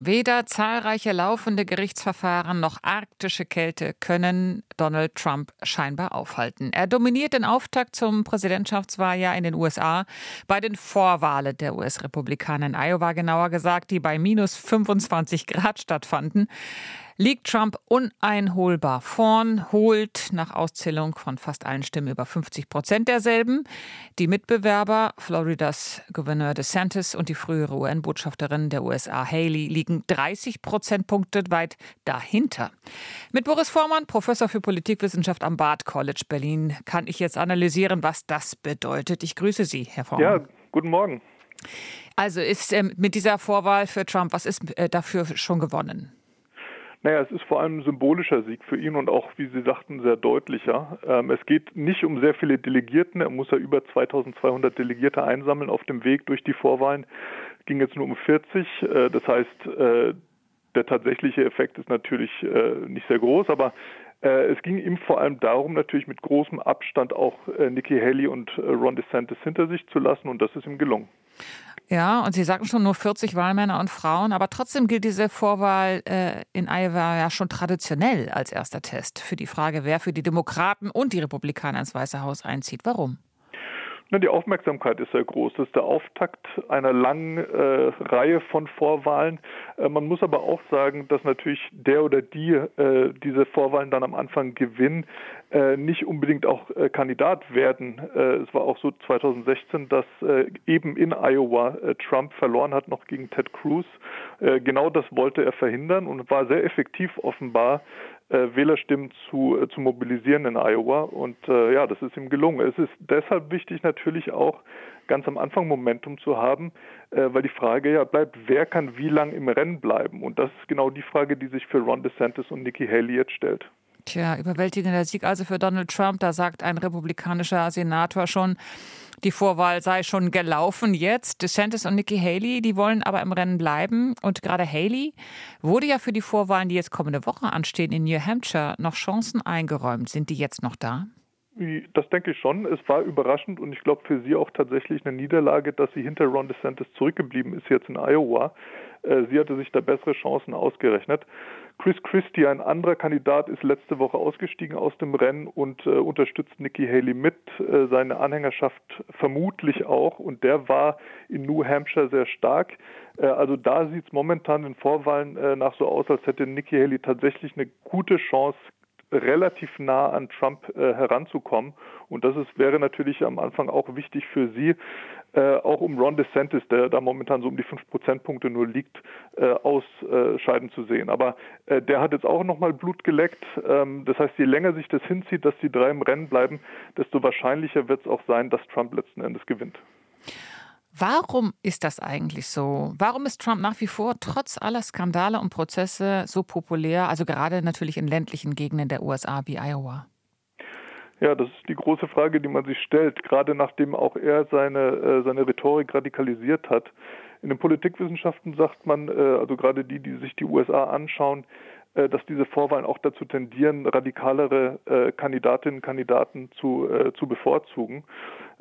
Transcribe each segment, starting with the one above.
Weder zahlreiche laufende Gerichtsverfahren noch arktische Kälte können Donald Trump scheinbar aufhalten. Er dominiert den Auftakt zum Präsidentschaftswahljahr in den USA bei den Vorwahlen der US-Republikaner in Iowa, genauer gesagt, die bei minus 25 Grad stattfanden liegt Trump uneinholbar vorn, holt nach Auszählung von fast allen Stimmen über 50 Prozent derselben. Die Mitbewerber, Floridas Gouverneur DeSantis und die frühere UN-Botschafterin der USA Haley, liegen 30 Prozentpunkte weit dahinter. Mit Boris Vormann, Professor für Politikwissenschaft am Bard College Berlin, kann ich jetzt analysieren, was das bedeutet. Ich grüße Sie, Herr Vormann. Ja, guten Morgen. Also ist ähm, mit dieser Vorwahl für Trump, was ist äh, dafür schon gewonnen? Naja, es ist vor allem ein symbolischer Sieg für ihn und auch, wie Sie sagten, sehr deutlicher. Ähm, es geht nicht um sehr viele Delegierten. Er muss ja über 2200 Delegierte einsammeln auf dem Weg durch die Vorwahlen. Es ging jetzt nur um 40. Äh, das heißt, äh, der tatsächliche Effekt ist natürlich äh, nicht sehr groß, aber äh, es ging ihm vor allem darum, natürlich mit großem Abstand auch äh, Nikki Haley und äh, Ron DeSantis hinter sich zu lassen und das ist ihm gelungen. Ja, und Sie sagten schon nur 40 Wahlmänner und Frauen, aber trotzdem gilt diese Vorwahl äh, in Iowa ja schon traditionell als erster Test für die Frage, wer für die Demokraten und die Republikaner ins Weiße Haus einzieht. Warum? Die Aufmerksamkeit ist sehr groß. Das ist der Auftakt einer langen äh, Reihe von Vorwahlen. Äh, man muss aber auch sagen, dass natürlich der oder die äh, diese Vorwahlen dann am Anfang gewinnen, äh, nicht unbedingt auch äh, Kandidat werden. Äh, es war auch so 2016, dass eben in Iowa Trump verloren hat noch gegen Ted Cruz. genau das wollte er verhindern und war sehr effektiv offenbar Wählerstimmen zu, äh, zu mobilisieren in Iowa. Und äh, ja, das ist ihm gelungen. Es ist deshalb wichtig natürlich auch ganz am Anfang Momentum zu haben, äh, weil die Frage ja bleibt, wer kann wie lang im Rennen bleiben? Und das ist genau die Frage, die sich für Ron DeSantis und Nikki Haley jetzt stellt. Tja, überwältigender Sieg also für Donald Trump. Da sagt ein republikanischer Senator schon, die Vorwahl sei schon gelaufen jetzt. DeSantis und Nikki Haley, die wollen aber im Rennen bleiben. Und gerade Haley wurde ja für die Vorwahlen, die jetzt kommende Woche anstehen in New Hampshire, noch Chancen eingeräumt. Sind die jetzt noch da? Das denke ich schon. Es war überraschend und ich glaube für sie auch tatsächlich eine Niederlage, dass sie hinter Ron DeSantis zurückgeblieben ist jetzt in Iowa. Äh, sie hatte sich da bessere Chancen ausgerechnet. Chris Christie, ein anderer Kandidat, ist letzte Woche ausgestiegen aus dem Rennen und äh, unterstützt Nikki Haley mit, äh, seine Anhängerschaft vermutlich auch. Und der war in New Hampshire sehr stark. Äh, also da sieht es momentan in Vorwahlen äh, nach so aus, als hätte Nikki Haley tatsächlich eine gute Chance, relativ nah an Trump äh, heranzukommen. Und das ist, wäre natürlich am Anfang auch wichtig für sie, äh, auch um Ron DeSantis, der da momentan so um die fünf Prozentpunkte nur liegt, äh, ausscheiden zu sehen. Aber äh, der hat jetzt auch nochmal Blut geleckt. Ähm, das heißt, je länger sich das hinzieht, dass die drei im Rennen bleiben, desto wahrscheinlicher wird es auch sein, dass Trump letzten Endes gewinnt. Warum ist das eigentlich so? Warum ist Trump nach wie vor trotz aller Skandale und Prozesse so populär, also gerade natürlich in ländlichen Gegenden der USA wie Iowa? Ja, das ist die große Frage, die man sich stellt, gerade nachdem auch er seine, äh, seine Rhetorik radikalisiert hat. In den Politikwissenschaften sagt man, äh, also gerade die, die sich die USA anschauen, äh, dass diese Vorwahlen auch dazu tendieren, radikalere Kandidatinnen und Kandidaten zu, zu bevorzugen.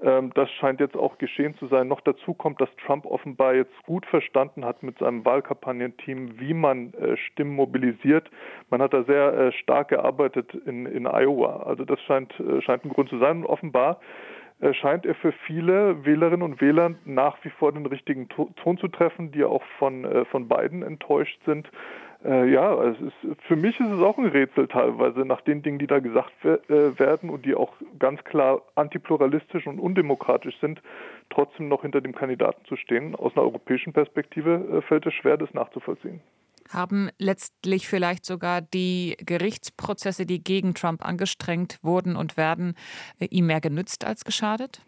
Ähm, das scheint jetzt auch geschehen zu sein. Noch dazu kommt, dass Trump offenbar jetzt gut verstanden hat mit seinem Wahlkampagnenteam, wie man Stimmen mobilisiert. Man hat da sehr stark gearbeitet in, in Iowa. Also das scheint, scheint ein Grund zu sein. Und offenbar scheint er für viele Wählerinnen und Wähler nach wie vor den richtigen Ton zu treffen, die auch von, von beiden enttäuscht sind. Äh, ja, es ist, für mich ist es auch ein Rätsel teilweise nach den Dingen, die da gesagt äh, werden und die auch ganz klar antipluralistisch und undemokratisch sind, trotzdem noch hinter dem Kandidaten zu stehen. Aus einer europäischen Perspektive äh, fällt es schwer, das nachzuvollziehen. Haben letztlich vielleicht sogar die Gerichtsprozesse, die gegen Trump angestrengt wurden und werden, äh, ihm mehr genützt als geschadet?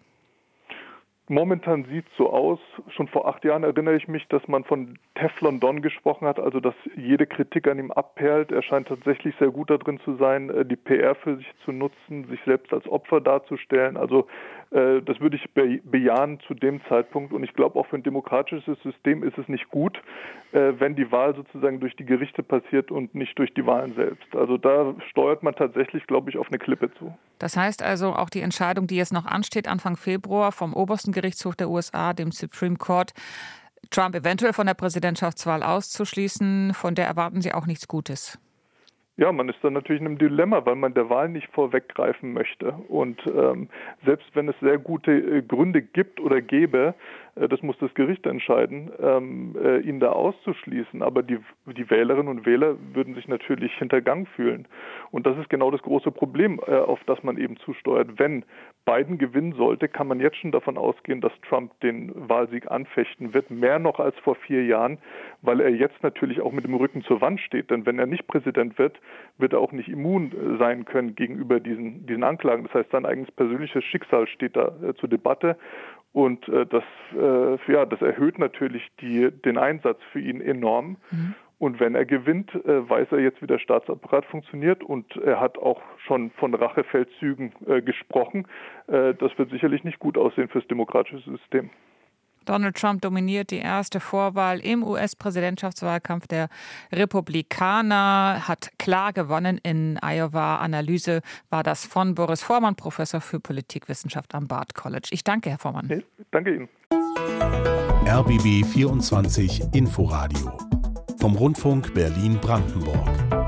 Momentan sieht es so aus, schon vor acht Jahren erinnere ich mich, dass man von Teflon Don gesprochen hat, also dass jede Kritik an ihm abperlt. Er scheint tatsächlich sehr gut darin zu sein, äh, die PR für sich zu nutzen, sich selbst als Opfer darzustellen. Also äh, das würde ich bejahen zu dem Zeitpunkt. Und ich glaube, auch für ein demokratisches System ist es nicht gut, äh, wenn die Wahl sozusagen durch die Gerichte passiert und nicht durch die Wahlen selbst. Also da steuert man tatsächlich, glaube ich, auf eine Klippe zu. Das heißt also, auch die Entscheidung, die jetzt noch ansteht, Anfang Februar vom obersten Gerichtshof der USA, dem Supreme Court, Trump eventuell von der Präsidentschaftswahl auszuschließen, von der erwarten Sie auch nichts Gutes. Ja, man ist dann natürlich in einem Dilemma, weil man der Wahl nicht vorweggreifen möchte. Und ähm, selbst wenn es sehr gute äh, Gründe gibt oder gäbe, das muss das Gericht entscheiden, ähm, äh, ihn da auszuschließen. Aber die, die Wählerinnen und Wähler würden sich natürlich hintergangen fühlen. Und das ist genau das große Problem, äh, auf das man eben zusteuert. Wenn Biden gewinnen sollte, kann man jetzt schon davon ausgehen, dass Trump den Wahlsieg anfechten wird, mehr noch als vor vier Jahren, weil er jetzt natürlich auch mit dem Rücken zur Wand steht. Denn wenn er nicht Präsident wird, wird er auch nicht immun äh, sein können gegenüber diesen, diesen Anklagen. Das heißt, sein eigenes persönliches Schicksal steht da äh, zur Debatte. Und äh, das, äh, ja, das erhöht natürlich die, den Einsatz für ihn enorm. Mhm. Und wenn er gewinnt, äh, weiß er jetzt, wie der Staatsapparat funktioniert und er hat auch schon von Rachefeldzügen äh, gesprochen. Äh, das wird sicherlich nicht gut aussehen fürs demokratische System. Donald Trump dominiert die erste Vorwahl im US-Präsidentschaftswahlkampf der Republikaner, hat klar gewonnen in Iowa. Analyse war das von Boris Vormann, Professor für Politikwissenschaft am Bard College. Ich danke, Herr Vormann. Nee, danke Ihnen. RBB 24 Inforadio vom Rundfunk Berlin-Brandenburg.